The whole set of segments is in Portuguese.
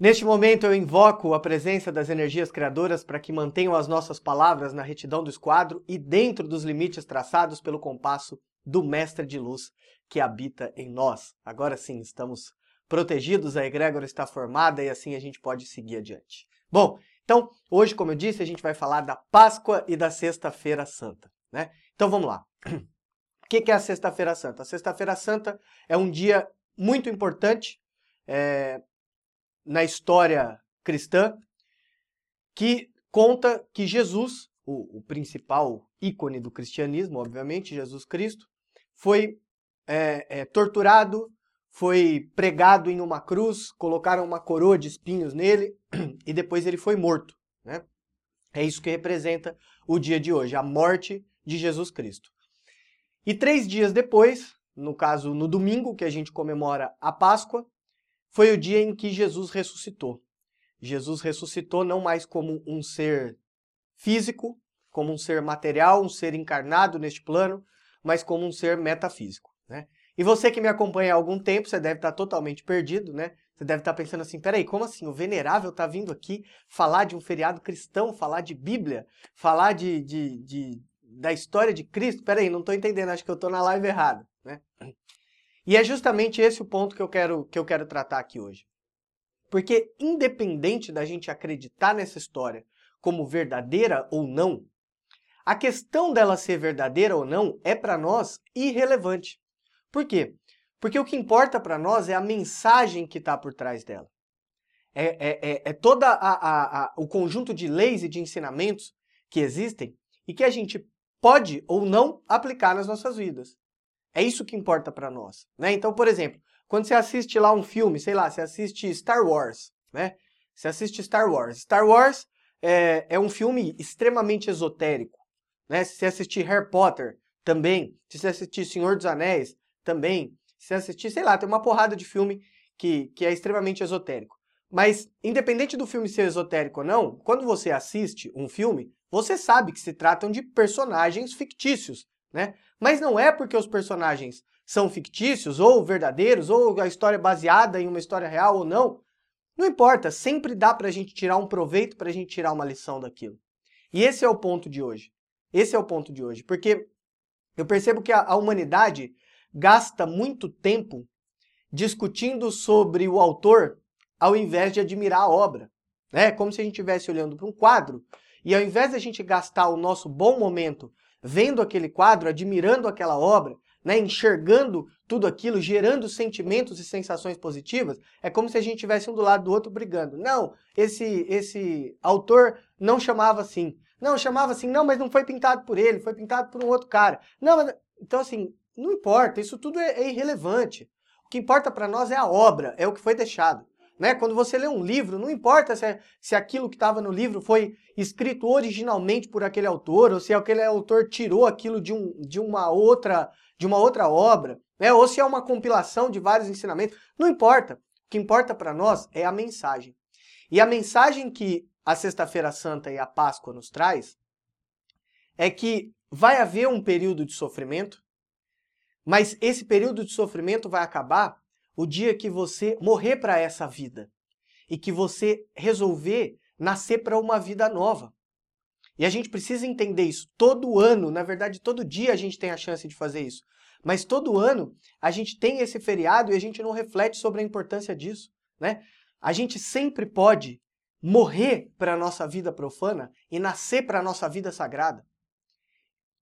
Neste momento eu invoco a presença das energias criadoras para que mantenham as nossas palavras na retidão do esquadro e dentro dos limites traçados pelo compasso do Mestre de Luz que habita em nós. Agora sim, estamos protegidos, a egrégora está formada e assim a gente pode seguir adiante. Bom, então, hoje, como eu disse, a gente vai falar da Páscoa e da Sexta-feira Santa. Né? Então vamos lá. O que é a Sexta-feira Santa? A Sexta-feira Santa é um dia muito importante é, na história cristã que conta que Jesus, o, o, principal ícone do cristianismo, obviamente, Jesus Cristo, foi é, é, torturado, foi pregado em uma cruz, colocaram uma coroa de espinhos nele e depois ele foi morto. Né? É isso que representa o dia de hoje, a morte de Jesus Cristo. E três dias depois, no caso no domingo que a gente comemora a Páscoa, foi o dia em que Jesus ressuscitou. Jesus ressuscitou não mais como um ser físico, como um ser material, um ser encarnado neste plano, mas como um ser metafísico. Né? E você que me acompanha há algum tempo, você deve estar totalmente perdido, né? Você deve estar pensando assim, peraí, como assim? O Venerável está vindo aqui falar de um feriado cristão, falar de Bíblia, falar de, de, de da história de Cristo? Peraí, não estou entendendo, acho que eu estou na live errada, né? E é justamente esse o ponto que eu quero, que eu quero tratar aqui hoje. Porque independente da gente acreditar nessa história como verdadeira ou não, a questão dela ser verdadeira ou não é para nós irrelevante. Por quê? Porque o que importa para nós é a mensagem que está por trás dela. É, é, é, é todo o conjunto de leis e de ensinamentos que existem e que a gente pode ou não aplicar nas nossas vidas. É isso que importa para nós. Né? Então, por exemplo, quando você assiste lá um filme, sei lá, você assiste Star Wars, né? Você assiste Star Wars. Star Wars é, é um filme extremamente esotérico. Né? Se você assistir Harry Potter, também. Se você assistir Senhor dos Anéis, também. Se assistir, sei lá, tem uma porrada de filme que, que é extremamente esotérico. Mas, independente do filme ser esotérico ou não, quando você assiste um filme, você sabe que se tratam de personagens fictícios, né? Mas não é porque os personagens são fictícios ou verdadeiros, ou a história é baseada em uma história real ou não. Não importa, sempre dá pra gente tirar um proveito, pra gente tirar uma lição daquilo. E esse é o ponto de hoje. Esse é o ponto de hoje, porque eu percebo que a, a humanidade gasta muito tempo discutindo sobre o autor ao invés de admirar a obra. É como se a gente estivesse olhando para um quadro e ao invés de a gente gastar o nosso bom momento vendo aquele quadro, admirando aquela obra, né, enxergando tudo aquilo, gerando sentimentos e sensações positivas, é como se a gente estivesse um do lado do outro brigando. Não, esse, esse autor não chamava assim. Não, chamava assim, não, mas não foi pintado por ele, foi pintado por um outro cara. Não, mas... Então, assim, não importa, isso tudo é, é irrelevante. O que importa para nós é a obra, é o que foi deixado. Né? Quando você lê um livro, não importa se, é, se aquilo que estava no livro foi escrito originalmente por aquele autor, ou se aquele autor tirou aquilo de, um, de, uma, outra, de uma outra obra, né? ou se é uma compilação de vários ensinamentos. Não importa. O que importa para nós é a mensagem. E a mensagem que a Sexta-feira Santa e a Páscoa nos traz é que vai haver um período de sofrimento, mas esse período de sofrimento vai acabar o dia que você morrer para essa vida e que você resolver nascer para uma vida nova. E a gente precisa entender isso. Todo ano, na verdade, todo dia a gente tem a chance de fazer isso. Mas todo ano a gente tem esse feriado e a gente não reflete sobre a importância disso, né? A gente sempre pode morrer para a nossa vida profana e nascer para a nossa vida sagrada.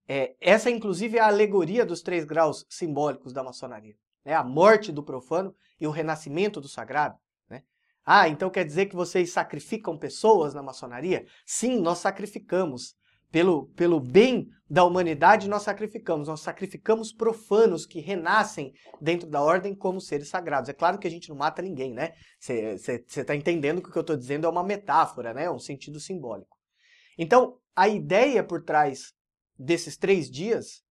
É, essa, inclusive, é a alegoria dos três graus simbólicos da maçonaria. Né? A morte do profano e o renascimento do sagrado. Né? Ah, então quer dizer que vocês sacrificam pessoas na maçonaria? Sim, nós sacrificamos. Pelo, pelo bem da humanidade, nós sacrificamos. Nós sacrificamos profanos que renascem dentro da ordem como seres sagrados. É claro que a gente não mata ninguém, né? Você está entendendo que o que eu estou dizendo é uma metáfora, né? um sentido simbólico. Então, a ideia por trás desses três dias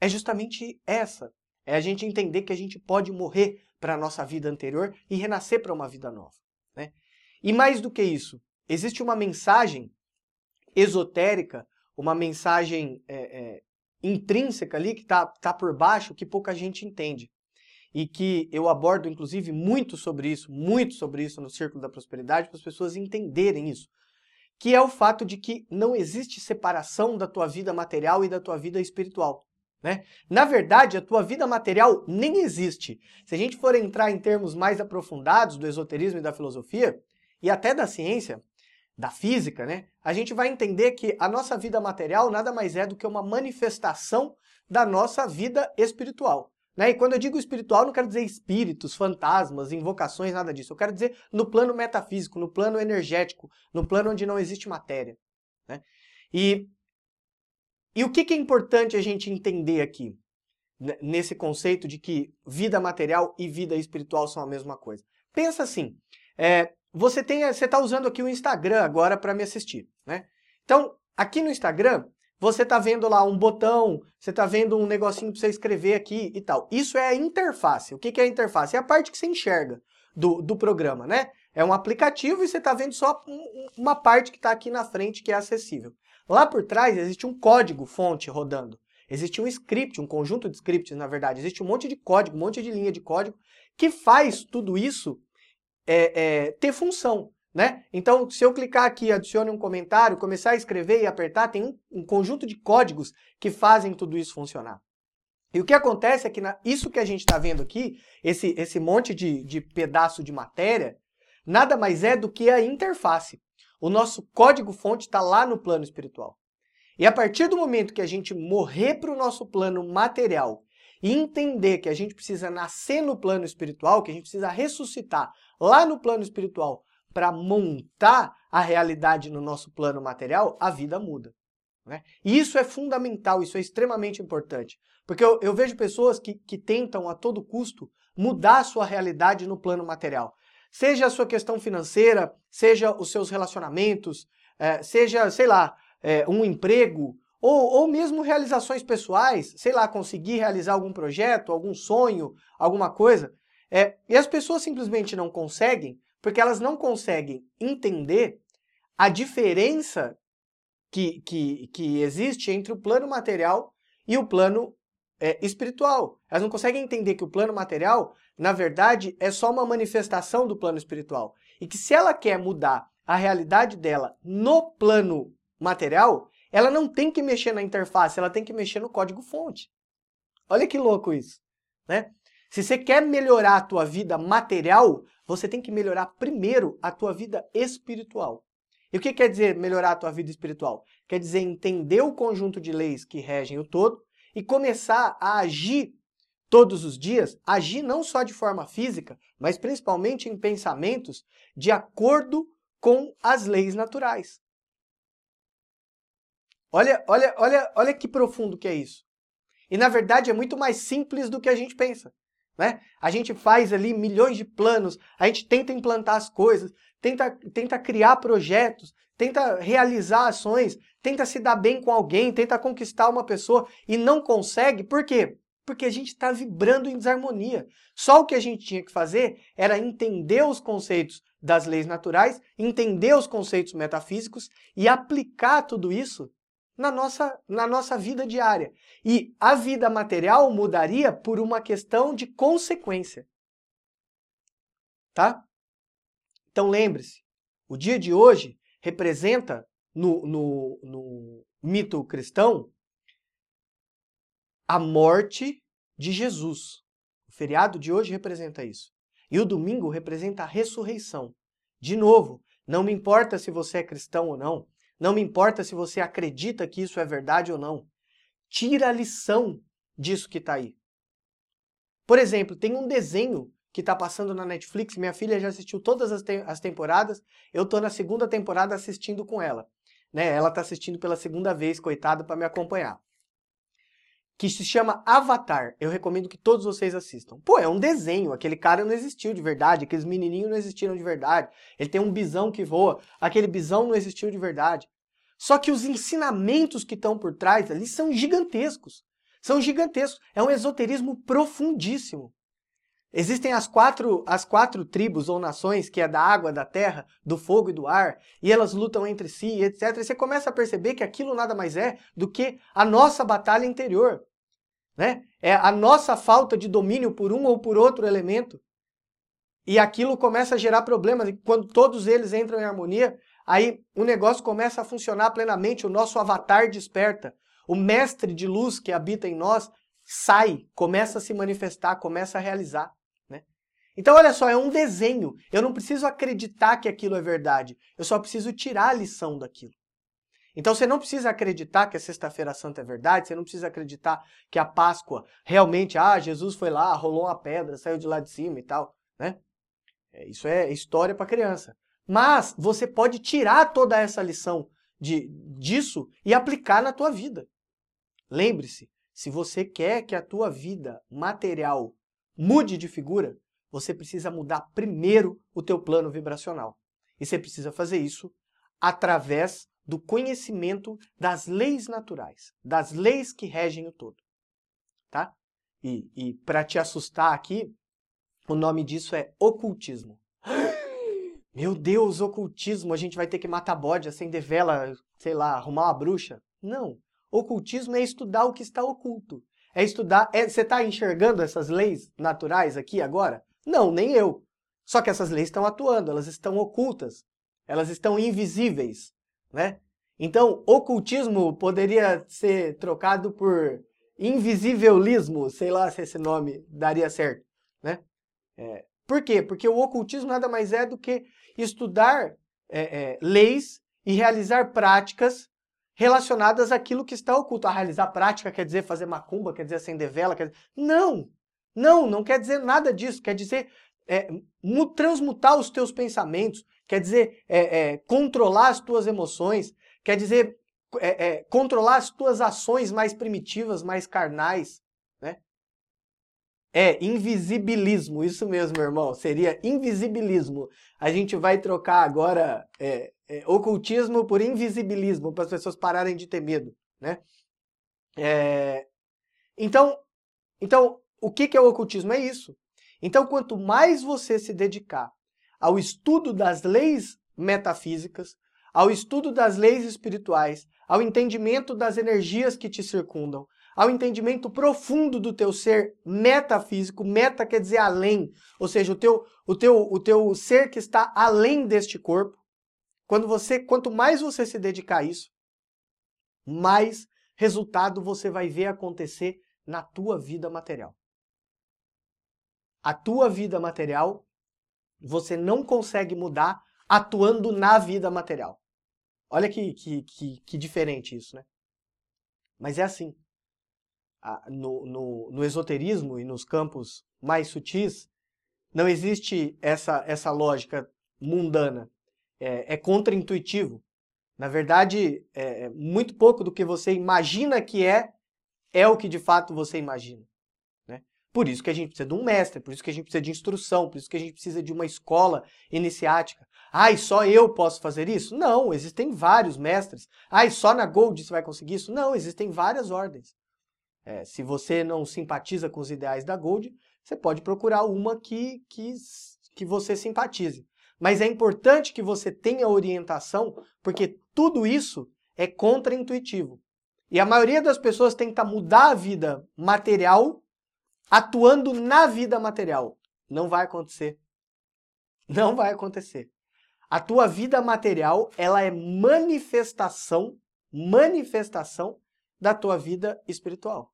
é justamente essa. É a gente entender que a gente pode morrer para a nossa vida anterior e renascer para uma vida nova. Né? E mais do que isso, existe uma mensagem esotérica, uma mensagem é, é, intrínseca ali que está tá por baixo que pouca gente entende. e que eu abordo inclusive muito sobre isso, muito sobre isso no Círculo da Prosperidade, para as pessoas entenderem isso, que é o fato de que não existe separação da tua vida material e da tua vida espiritual. Né? Na verdade, a tua vida material nem existe. Se a gente for entrar em termos mais aprofundados do esoterismo e da filosofia, e até da ciência, da física, né? A gente vai entender que a nossa vida material nada mais é do que uma manifestação da nossa vida espiritual. Né? E quando eu digo espiritual, não quero dizer espíritos, fantasmas, invocações, nada disso. Eu quero dizer no plano metafísico, no plano energético, no plano onde não existe matéria. Né? E, e o que, é importante a gente entender aqui, nesse conceito de que vida material e vida espiritual são a mesma coisa? Pensa assim, é, você está usando aqui o Instagram agora para me assistir, né? Então, aqui no Instagram, você está vendo lá um botão, você está vendo um negocinho para você escrever aqui e tal. Isso é a interface. O que, que é a interface? É a parte que você enxerga do, do programa, né? É um aplicativo e você está vendo só uma parte que está aqui na frente que é acessível. Lá por trás existe um código fonte rodando. Existe um script, um conjunto de scripts, na verdade. Existe um monte de código, um monte de linha de código que faz tudo isso é, é, ter função. Né? Então, se eu clicar aqui, adicione um comentário, começar a escrever e apertar, tem um, um conjunto de códigos que fazem tudo isso funcionar. E o que acontece é que na, isso que a gente está vendo aqui, esse, esse monte de, de pedaço de matéria, nada mais é do que a interface. O nosso código-fonte está lá no plano espiritual. E a partir do momento que a gente morrer para o nosso plano material e entender que a gente precisa nascer no plano espiritual, que a gente precisa ressuscitar lá no plano espiritual para montar a realidade no nosso plano material, a vida muda. Né? E isso é fundamental, isso é extremamente importante. Porque eu, eu vejo pessoas que, que tentam a todo custo mudar a sua realidade no plano material. Seja a sua questão financeira, seja os seus relacionamentos, é, seja, sei lá, é, um emprego, ou, ou mesmo realizações pessoais, sei lá, conseguir realizar algum projeto, algum sonho, alguma coisa. É, e as pessoas simplesmente não conseguem porque elas não conseguem entender a diferença que, que, que existe entre o plano material e o plano é, espiritual. Elas não conseguem entender que o plano material, na verdade, é só uma manifestação do plano espiritual. E que se ela quer mudar a realidade dela no plano material, ela não tem que mexer na interface, ela tem que mexer no código-fonte. Olha que louco isso, né? Se você quer melhorar a tua vida material, você tem que melhorar primeiro a tua vida espiritual. E o que quer dizer melhorar a tua vida espiritual? Quer dizer entender o conjunto de leis que regem o todo e começar a agir todos os dias, agir não só de forma física, mas principalmente em pensamentos de acordo com as leis naturais. Olha, olha, olha, olha que profundo que é isso. E na verdade é muito mais simples do que a gente pensa. Né? A gente faz ali milhões de planos, a gente tenta implantar as coisas, tenta, tenta criar projetos, tenta realizar ações, tenta se dar bem com alguém, tenta conquistar uma pessoa e não consegue. Por quê? Porque a gente está vibrando em desarmonia. Só o que a gente tinha que fazer era entender os conceitos das leis naturais, entender os conceitos metafísicos e aplicar tudo isso na nossa, na nossa vida diária. E a vida material mudaria por uma questão de consequência. Tá? Então lembre-se, o dia de hoje representa no, no, no mito cristão a morte de Jesus. O feriado de hoje representa isso. E o domingo representa a ressurreição. De novo, não me importa se você é cristão ou não, não me importa se você acredita que isso é verdade ou não. Tira a lição disso que está aí. Por exemplo, tem um desenho que está passando na Netflix. Minha filha já assistiu todas as, te as temporadas. Eu estou na segunda temporada assistindo com ela. Né? Ela está assistindo pela segunda vez, coitada, para me acompanhar. Que se chama Avatar. Eu recomendo que todos vocês assistam. Pô, é um desenho. Aquele cara não existiu de verdade. Aqueles menininhos não existiram de verdade. Ele tem um bisão que voa. Aquele bisão não existiu de verdade. Só que os ensinamentos que estão por trás ali são gigantescos. São gigantescos. É um esoterismo profundíssimo. Existem as quatro, as quatro tribos ou nações, que é da água, da terra, do fogo e do ar, e elas lutam entre si, etc. E você começa a perceber que aquilo nada mais é do que a nossa batalha interior. Né? É a nossa falta de domínio por um ou por outro elemento. E aquilo começa a gerar problemas. E quando todos eles entram em harmonia, aí o negócio começa a funcionar plenamente, o nosso avatar desperta. O mestre de luz que habita em nós sai, começa a se manifestar, começa a realizar. Então, olha só, é um desenho. Eu não preciso acreditar que aquilo é verdade. Eu só preciso tirar a lição daquilo. Então você não precisa acreditar que a Sexta-feira Santa é verdade, você não precisa acreditar que a Páscoa realmente, ah, Jesus foi lá, rolou uma pedra, saiu de lá de cima e tal, né? É, isso é história para criança. Mas você pode tirar toda essa lição de, disso e aplicar na tua vida. Lembre-se, se você quer que a tua vida material mude de figura, você precisa mudar primeiro o teu plano vibracional. E você precisa fazer isso através do conhecimento das leis naturais, das leis que regem o todo. Tá? E, e para te assustar aqui, o nome disso é ocultismo. Meu Deus, ocultismo, a gente vai ter que matar bode, acender vela, sei lá, arrumar uma bruxa. Não. Ocultismo é estudar o que está oculto. É estudar. É, você está enxergando essas leis naturais aqui agora? Não, nem eu. Só que essas leis estão atuando, elas estão ocultas, elas estão invisíveis né? Então, ocultismo poderia ser trocado por invisibilismo, sei lá se esse nome daria certo, né? É, por quê? Porque o ocultismo nada mais é do que estudar é, é, leis e realizar práticas relacionadas àquilo que está oculto. A realizar prática quer dizer fazer macumba, quer dizer acender vela, quer dizer... Não! Não, não quer dizer nada disso. Quer dizer é, transmutar os teus pensamentos, quer dizer é, é, controlar as tuas emoções, quer dizer é, é, controlar as tuas ações mais primitivas, mais carnais, né? É invisibilismo, isso mesmo, irmão, seria invisibilismo. A gente vai trocar agora é, ocultismo por invisibilismo, para as pessoas pararem de ter medo, né? então, então, o que, que é o ocultismo? É isso. Então, quanto mais você se dedicar ao estudo das leis metafísicas, ao estudo das leis espirituais, ao entendimento das energias que te circundam, ao entendimento profundo do teu ser metafísico, meta quer dizer além, ou seja, o teu, o teu, o teu ser que está além deste corpo. Quando você, quanto mais você se dedicar a isso, mais resultado você vai ver acontecer na tua vida material. A tua vida material você não consegue mudar atuando na vida material. Olha que, que, que, que diferente isso, né? Mas é assim. No, no, no, esoterismo e nos campos mais sutis, não existe essa, essa lógica mundana. É, é contra-intuitivo. Na verdade, é, é muito pouco do que você imagina que é, é o que de fato você imagina. Por isso que a gente precisa de um mestre, por isso que a gente precisa de instrução, por isso que a gente precisa de uma escola iniciática. Ai, só eu posso fazer isso? Não, existem vários mestres. Ai, só na Gold você vai conseguir isso? Não, existem várias ordens. É, se você não simpatiza com os ideais da Gold, você pode procurar uma que, que, que você simpatize. Mas é importante que você tenha orientação, porque tudo isso é contra-intuitivo. E a maioria das pessoas tenta mudar a vida material atuando na vida material. Não vai acontecer. Não vai acontecer. A tua vida material, ela é manifestação, manifestação da tua vida espiritual.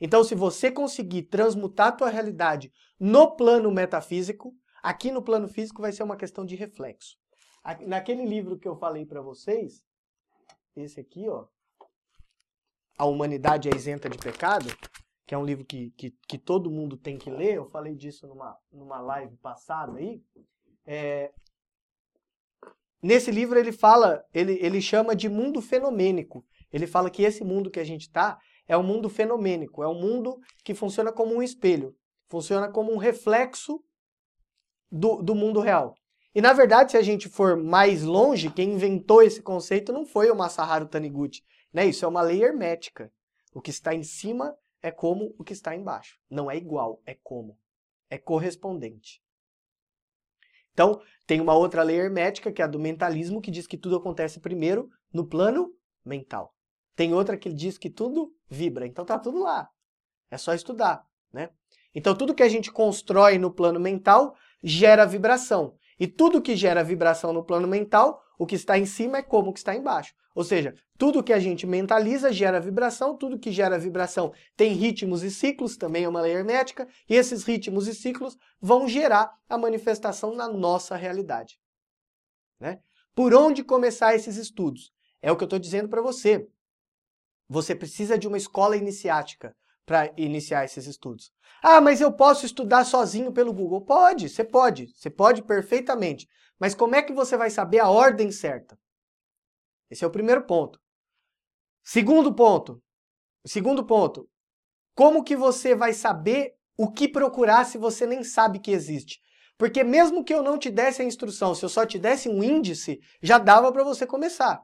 Então, se você conseguir transmutar a tua realidade no plano metafísico, aqui no plano físico vai ser uma questão de reflexo. Naquele livro que eu falei para vocês, esse aqui, ó, A Humanidade é Isenta de Pecado, que é um livro que, que, que, todo mundo tem que ler, eu falei disso numa, numa live passada aí. É, nesse livro ele fala, ele, ele chama de mundo fenomênico. Ele fala que esse mundo que a gente está é um mundo fenomênico, é um mundo que funciona como um espelho, funciona como um reflexo do, do mundo real. E na verdade, se a gente for mais longe, quem inventou esse conceito não foi o Masaharu Taniguchi, né? Isso é uma lei hermética. O que está em cima é como o que está embaixo. Não é igual, é como. É correspondente. Então, tem uma outra lei hermética, que é a do mentalismo, que diz que tudo acontece primeiro no plano mental. Tem outra que diz que tudo vibra. Então tá tudo lá. É só estudar, né? Então tudo que a gente constrói no plano mental gera vibração. E tudo que gera vibração no plano mental, o que está em cima é como o que está embaixo. Ou seja, tudo que a gente mentaliza gera vibração, tudo que gera vibração tem ritmos e ciclos, também é uma lei hermética, e esses ritmos e ciclos vão gerar a manifestação na nossa realidade. Né? Por onde começar esses estudos? É o que eu estou dizendo para você. Você precisa de uma escola iniciática para iniciar esses estudos. Ah, mas eu posso estudar sozinho pelo Google? Pode, você pode, você pode perfeitamente. Mas como é que você vai saber a ordem certa? Esse é o primeiro ponto. Segundo ponto. Segundo ponto. Como que você vai saber o que procurar se você nem sabe que existe? Porque mesmo que eu não te desse a instrução, se eu só te desse um índice, já dava para você começar.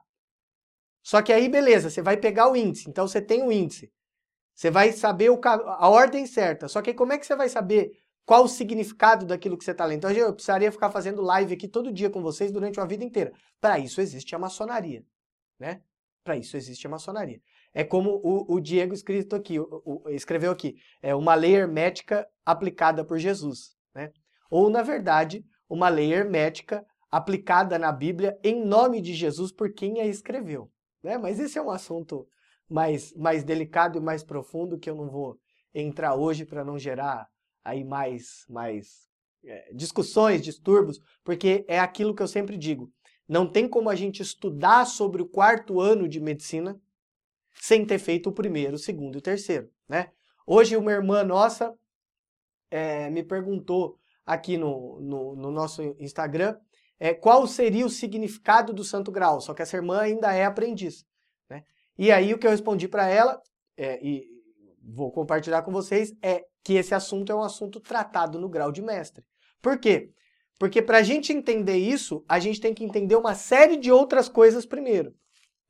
Só que aí, beleza, você vai pegar o índice. Então você tem o índice. Você vai saber o, a ordem certa. Só que como é que você vai saber qual o significado daquilo que você está lendo? Então eu precisaria ficar fazendo live aqui todo dia com vocês durante uma vida inteira. Para isso existe a maçonaria né? Para isso existe a maçonaria. É como o, o Diego escrito aqui, o, o, escreveu aqui, é uma lei hermética aplicada por Jesus, né? Ou na verdade, uma lei hermética aplicada na Bíblia em nome de Jesus por quem a escreveu, né? Mas esse é um assunto mais mais delicado e mais profundo que eu não vou entrar hoje para não gerar aí mais mais é, discussões, distúrbios, porque é aquilo que eu sempre digo. Não tem como a gente estudar sobre o quarto ano de medicina sem ter feito o primeiro, o segundo e o terceiro, né? Hoje uma irmã nossa é, me perguntou aqui no, no, no nosso Instagram é, qual seria o significado do Santo Grau, só que essa irmã ainda é aprendiz, né? E aí o que eu respondi para ela, é, e vou compartilhar com vocês, é que esse assunto é um assunto tratado no grau de mestre. Por quê? Porque para a gente entender isso, a gente tem que entender uma série de outras coisas primeiro.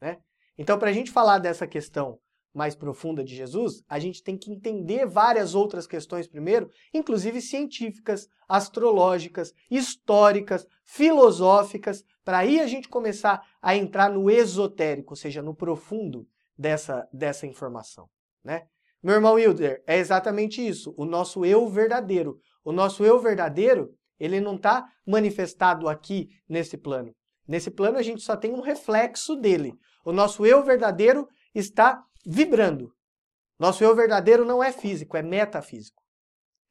Né? Então, para a gente falar dessa questão mais profunda de Jesus, a gente tem que entender várias outras questões primeiro, inclusive científicas, astrológicas, históricas, filosóficas, para aí a gente começar a entrar no esotérico, ou seja, no profundo dessa, dessa informação. Né? Meu irmão Wilder, é exatamente isso, o nosso eu verdadeiro. O nosso eu verdadeiro ele não está manifestado aqui nesse plano. Nesse plano a gente só tem um reflexo dele. O nosso eu verdadeiro está vibrando. Nosso eu verdadeiro não é físico, é metafísico.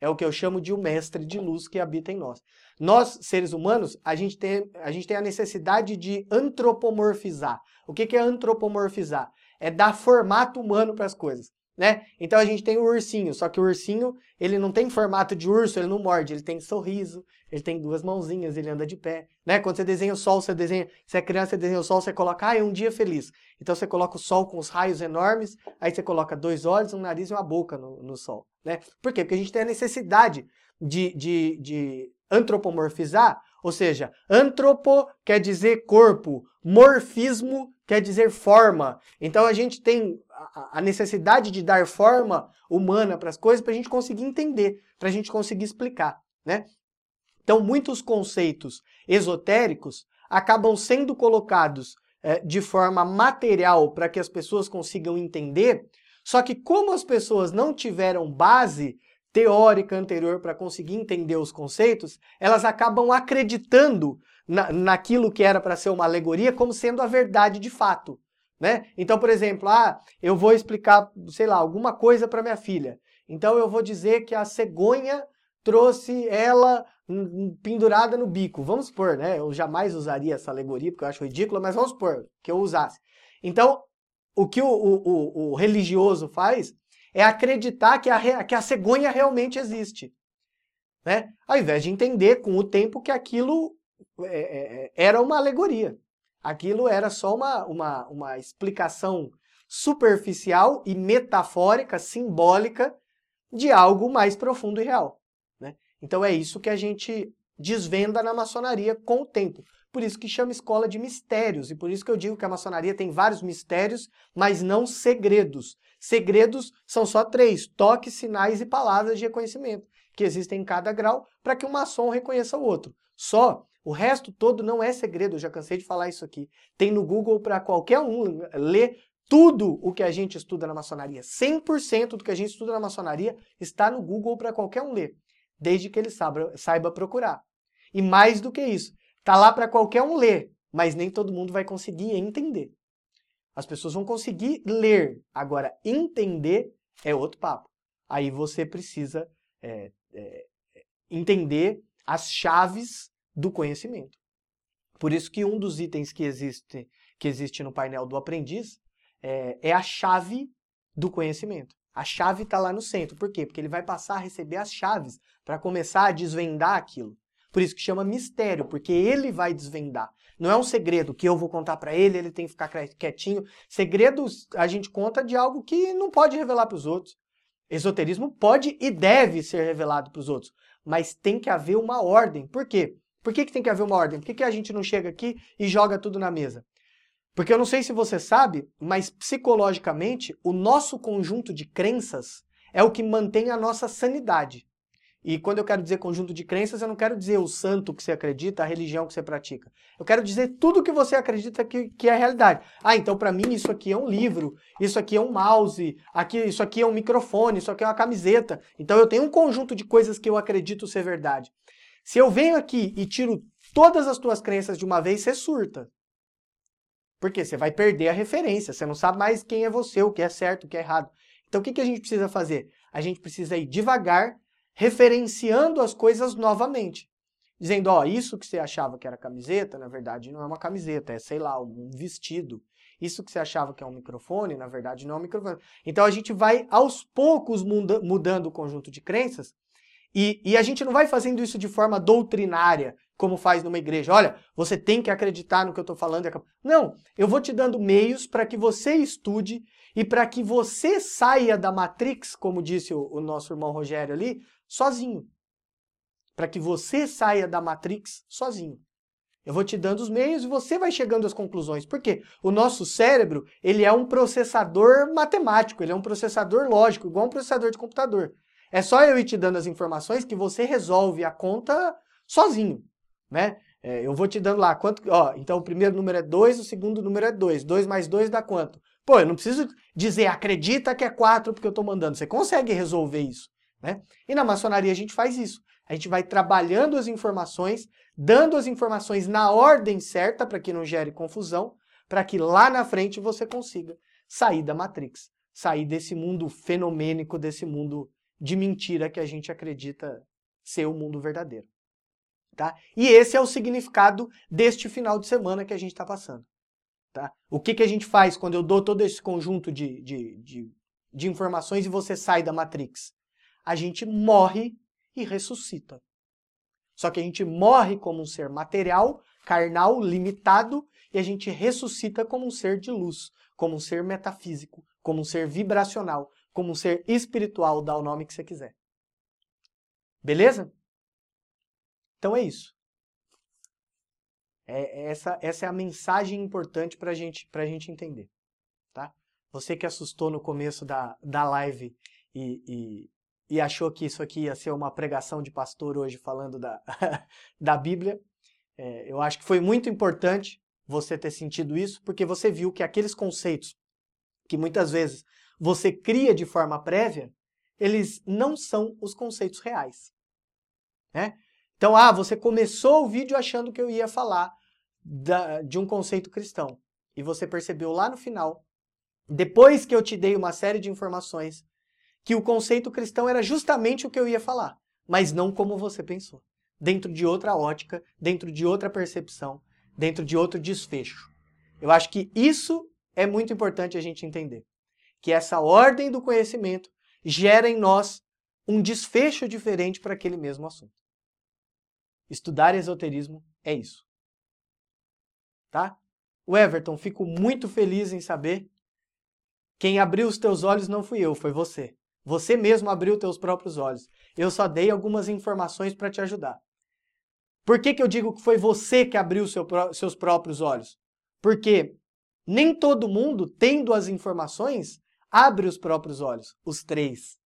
É o que eu chamo de o um mestre de luz que habita em nós. Nós, seres humanos, a gente tem a, gente tem a necessidade de antropomorfizar. O que, que é antropomorfizar? É dar formato humano para as coisas né? Então a gente tem o ursinho, só que o ursinho, ele não tem formato de urso, ele não morde, ele tem sorriso, ele tem duas mãozinhas, ele anda de pé, né? Quando você desenha o sol, você desenha, se é criança, você desenha o sol, você coloca, ah, é um dia feliz. Então você coloca o sol com os raios enormes, aí você coloca dois olhos, um nariz e uma boca no, no sol, né? Por quê? Porque a gente tem a necessidade de, de, de antropomorfizar, ou seja, antropo quer dizer corpo, morfismo quer dizer forma. Então a gente tem a necessidade de dar forma humana para as coisas para a gente conseguir entender, para a gente conseguir explicar, né? Então muitos conceitos esotéricos acabam sendo colocados é, de forma material para que as pessoas consigam entender, só que como as pessoas não tiveram base teórica anterior para conseguir entender os conceitos, elas acabam acreditando na, naquilo que era para ser uma alegoria como sendo a verdade de fato. Né? Então, por exemplo, ah, eu vou explicar, sei lá, alguma coisa para minha filha. Então eu vou dizer que a cegonha trouxe ela pendurada no bico. Vamos supor, né? Eu jamais usaria essa alegoria porque eu acho ridícula, mas vamos supor que eu usasse. Então, o que o, o, o religioso faz é acreditar que a, que a cegonha realmente existe. Né? Ao invés de entender com o tempo que aquilo é, é, é, era uma alegoria. Aquilo era só uma, uma, uma explicação superficial e metafórica, simbólica, de algo mais profundo e real. Né? Então é isso que a gente desvenda na maçonaria com o tempo. Por isso que chama escola de mistérios, e por isso que eu digo que a maçonaria tem vários mistérios, mas não segredos. Segredos são só três: toques, sinais e palavras de reconhecimento, que existem em cada grau para que um maçom reconheça o outro. Só o resto todo não é segredo, eu já cansei de falar isso aqui. Tem no Google para qualquer um ler Tudo o que a gente estuda na maçonaria, 100% do que a gente estuda na maçonaria está no Google para qualquer um ler, desde que ele saiba, saiba procurar. E mais do que isso, está lá para qualquer um ler, mas nem todo mundo vai conseguir entender. As pessoas vão conseguir ler, agora entender é outro papo. Aí você precisa é, é, entender as chaves do conhecimento. Por isso que um dos itens que existe, que existe no painel do aprendiz é, é a chave do conhecimento. A chave está lá no centro. Por quê? Porque ele vai passar a receber as chaves para começar a desvendar aquilo. Por isso que chama mistério, porque ele vai desvendar. Não é um segredo que eu vou contar para ele, ele tem que ficar quietinho. Segredos a gente conta de algo que não pode revelar para os outros. Esoterismo pode e deve ser revelado para os outros, mas tem que haver uma ordem. Por quê? Por que, que tem que haver uma ordem? Por que, que a gente não chega aqui e joga tudo na mesa? Porque eu não sei se você sabe, mas psicologicamente, o nosso conjunto de crenças é o que mantém a nossa sanidade. E quando eu quero dizer conjunto de crenças, eu não quero dizer o santo que você acredita, a religião que você pratica. Eu quero dizer tudo que você acredita que, que é realidade. Ah, então para mim isso aqui é um livro, isso aqui é um mouse, aqui, isso aqui é um microfone, isso aqui é uma camiseta. Então eu tenho um conjunto de coisas que eu acredito ser verdade. Se eu venho aqui e tiro todas as tuas crenças de uma vez, você surta. Porque você vai perder a referência, você não sabe mais quem é você, o que é certo, o que é errado. Então o que, que a gente precisa fazer? A gente precisa ir devagar, referenciando as coisas novamente. Dizendo, ó, isso que você achava que era camiseta, na verdade não é uma camiseta, é, sei lá, um vestido. Isso que você achava que é um microfone, na verdade não é um microfone. Então a gente vai aos poucos muda mudando o conjunto de crenças e, e, a gente não vai fazendo isso de forma doutrinária, como faz numa igreja. Olha, você tem que acreditar no que eu estou falando. Não, eu vou te dando meios para que você estude e para que você saia da Matrix, como disse o, o nosso irmão Rogério ali, sozinho. Para que você saia da Matrix sozinho. Eu vou te dando os meios e você vai chegando às conclusões. Por quê? O nosso cérebro, ele é um processador matemático, ele é um processador lógico, igual um processador de computador. É só eu ir te dando as informações que você resolve a conta sozinho, né? É, eu vou te dando lá quanto, ó, então o primeiro número é 2, o segundo número é 2. 2 mais 2 dá quanto? Pô, eu não preciso dizer acredita que é 4 porque eu estou mandando. Você consegue resolver isso, né? E na maçonaria a gente faz isso. A gente vai trabalhando as informações, dando as informações na ordem certa para que não gere confusão, para que lá na frente você consiga sair da Matrix, sair desse mundo fenomênico, desse mundo de mentira que a gente acredita ser o mundo verdadeiro. Tá? E esse é o significado deste final de semana que a gente está passando. Tá? O que, que a gente faz quando eu dou todo esse conjunto de, de, de, de informações e você sai da Matrix? A gente morre e ressuscita. Só que a gente morre como um ser material, carnal, limitado, e a gente ressuscita como um ser de luz, como um ser metafísico, como um ser vibracional, como um ser espiritual, dá o nome que você quiser. Beleza? Então é isso. É, é essa, essa é a mensagem importante para gente, a gente entender. Tá? Você que assustou no começo da, da live e, e, e achou que isso aqui ia ser uma pregação de pastor hoje falando da, da Bíblia, é, eu acho que foi muito importante você ter sentido isso, porque você viu que aqueles conceitos que muitas vezes você cria de forma prévia, eles não são os conceitos reais. Né? Então, ah, você começou o vídeo achando que eu ia falar da, de um conceito cristão. E você percebeu lá no final, depois que eu te dei uma série de informações, que o conceito cristão era justamente o que eu ia falar, mas não como você pensou. Dentro de outra ótica, dentro de outra percepção, dentro de outro desfecho. Eu acho que isso é muito importante a gente entender que essa ordem do conhecimento gera em nós um desfecho diferente para aquele mesmo assunto. Estudar esoterismo é isso. Tá? O Everton, fico muito feliz em saber quem abriu os teus olhos não fui eu, foi você. Você mesmo abriu teus próprios olhos. Eu só dei algumas informações para te ajudar. Por que, que eu digo que foi você que abriu seu, seus próprios olhos? Porque nem todo mundo, tendo as informações, abre os próprios olhos, os três.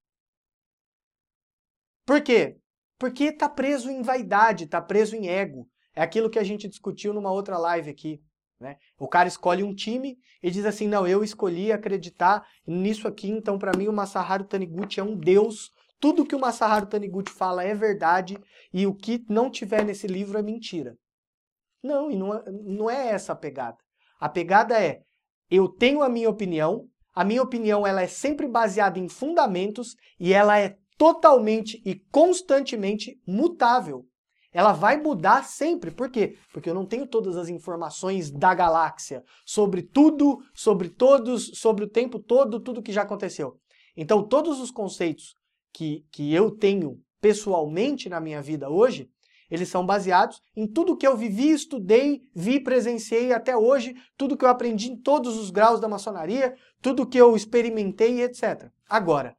Por quê? Porque está preso em vaidade, está preso em ego. É aquilo que a gente discutiu numa outra live aqui. Né? O cara escolhe um time e diz assim, não, eu escolhi acreditar nisso aqui, então para mim o Masaharu Taniguchi é um deus, tudo que o Masaharu Taniguchi fala é verdade e o que não tiver nesse livro é mentira. Não, e não é, não é essa a pegada. A pegada é, eu tenho a minha opinião, a minha opinião ela é sempre baseada em fundamentos e ela é totalmente e constantemente mutável. Ela vai mudar sempre. Por quê? Porque eu não tenho todas as informações da galáxia sobre tudo, sobre todos, sobre o tempo todo, tudo que já aconteceu. Então, todos os conceitos que, que eu tenho pessoalmente na minha vida hoje, eles são baseados em tudo que eu vivi, estudei, vi, presenciei até hoje, tudo que eu aprendi em todos os graus da maçonaria, tudo que eu experimentei, etc. Agora,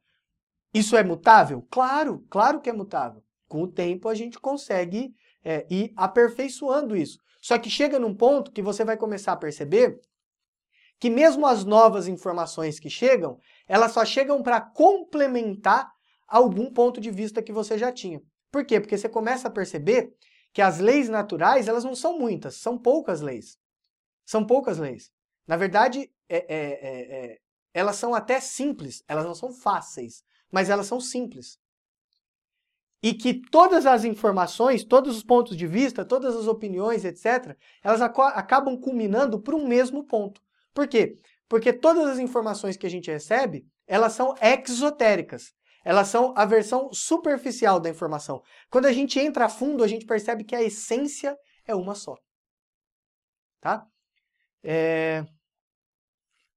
isso é mutável? Claro, claro que é mutável. Com o tempo a gente consegue é, ir aperfeiçoando isso. Só que chega num ponto que você vai começar a perceber que mesmo as novas informações que chegam, elas só chegam para complementar algum ponto de vista que você já tinha. Por quê? Porque você começa a perceber que as leis naturais, elas não são muitas, são poucas leis. São poucas leis. Na verdade, é, é, é, é, elas são até simples, elas não são fáceis, mas elas são simples. E que todas as informações, todos os pontos de vista, todas as opiniões, etc., elas ac acabam culminando por um mesmo ponto. Por quê? Porque todas as informações que a gente recebe, elas são exotéricas. Elas são a versão superficial da informação. Quando a gente entra a fundo, a gente percebe que a essência é uma só. Tá? É...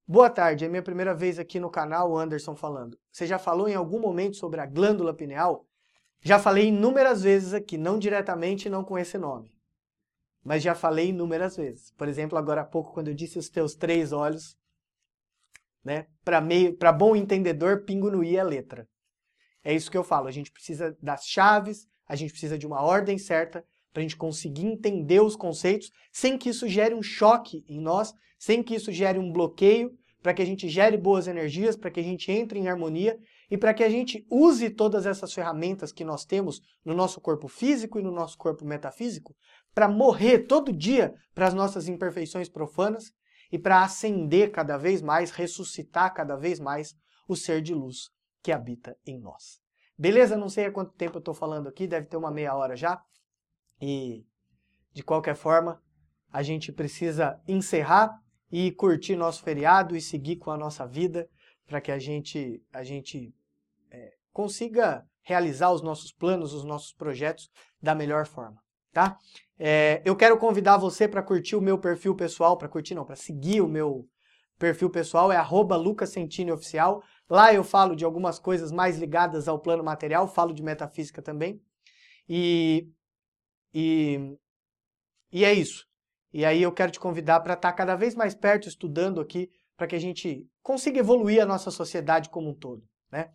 Boa tarde, é minha primeira vez aqui no canal, Anderson falando. Você já falou em algum momento sobre a glândula pineal? Já falei inúmeras vezes aqui, não diretamente, não com esse nome. Mas já falei inúmeras vezes. Por exemplo, agora há pouco, quando eu disse os teus três olhos, né? Para bom entendedor, pingo no i é letra. É isso que eu falo. A gente precisa das chaves, a gente precisa de uma ordem certa para a gente conseguir entender os conceitos sem que isso gere um choque em nós, sem que isso gere um bloqueio, para que a gente gere boas energias, para que a gente entre em harmonia e para que a gente use todas essas ferramentas que nós temos no nosso corpo físico e no nosso corpo metafísico para morrer todo dia para as nossas imperfeições profanas e para acender cada vez mais, ressuscitar cada vez mais o ser de luz que habita em nós. Beleza? Não sei há quanto tempo eu estou falando aqui, deve ter uma meia hora já. E, de qualquer forma, a gente precisa encerrar e curtir nosso feriado e seguir com a nossa vida para que a gente, a gente é, consiga realizar os nossos planos, os nossos projetos da melhor forma, tá? É, eu quero convidar você para curtir o meu perfil pessoal, para curtir não, para seguir o meu perfil pessoal, é arroba Oficial. Lá eu falo de algumas coisas mais ligadas ao plano material, falo de metafísica também. E, e, e é isso. E aí eu quero te convidar para estar tá cada vez mais perto estudando aqui, para que a gente consiga evoluir a nossa sociedade como um todo. Né?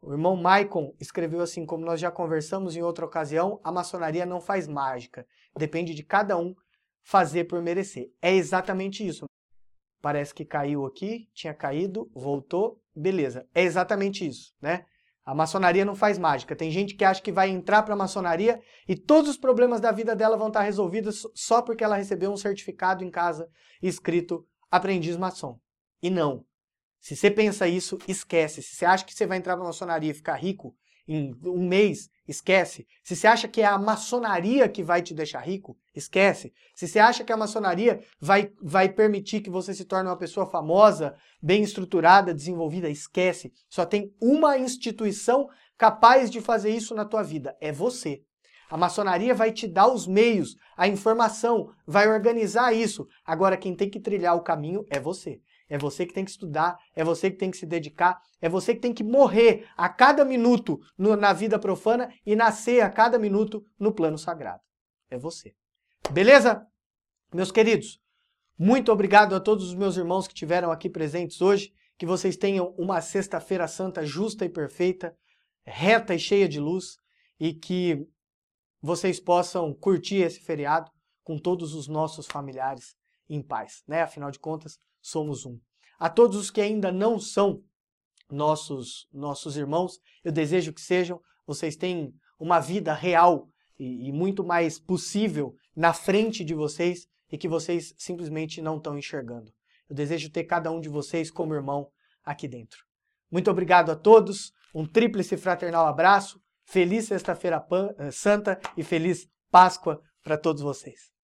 O irmão Maicon escreveu assim, como nós já conversamos em outra ocasião, a maçonaria não faz mágica, depende de cada um fazer por merecer. É exatamente isso. Parece que caiu aqui, tinha caído, voltou, beleza. É exatamente isso, né? A maçonaria não faz mágica. Tem gente que acha que vai entrar para a maçonaria e todos os problemas da vida dela vão estar resolvidos só porque ela recebeu um certificado em casa escrito aprendiz maçom. E não. Se você pensa isso, esquece. Se você acha que você vai entrar para a maçonaria e ficar rico em um mês, esquece. Se você acha que é a maçonaria que vai te deixar rico, esquece. Se você acha que a maçonaria vai, vai permitir que você se torne uma pessoa famosa, bem estruturada, desenvolvida, esquece. Só tem uma instituição capaz de fazer isso na tua vida, é você. A maçonaria vai te dar os meios, a informação, vai organizar isso. Agora quem tem que trilhar o caminho é você. É você que tem que estudar, é você que tem que se dedicar, é você que tem que morrer a cada minuto no, na vida profana e nascer a cada minuto no plano sagrado. É você. Beleza? Meus queridos, muito obrigado a todos os meus irmãos que tiveram aqui presentes hoje. Que vocês tenham uma sexta-feira santa justa e perfeita, reta e cheia de luz, e que vocês possam curtir esse feriado com todos os nossos familiares em paz, né? Afinal de contas, somos um. A todos os que ainda não são nossos, nossos irmãos, eu desejo que sejam, vocês têm uma vida real e, e muito mais possível na frente de vocês e que vocês simplesmente não estão enxergando. Eu desejo ter cada um de vocês como irmão aqui dentro. Muito obrigado a todos, um tríplice fraternal abraço, feliz Sexta-feira eh, Santa e feliz Páscoa para todos vocês.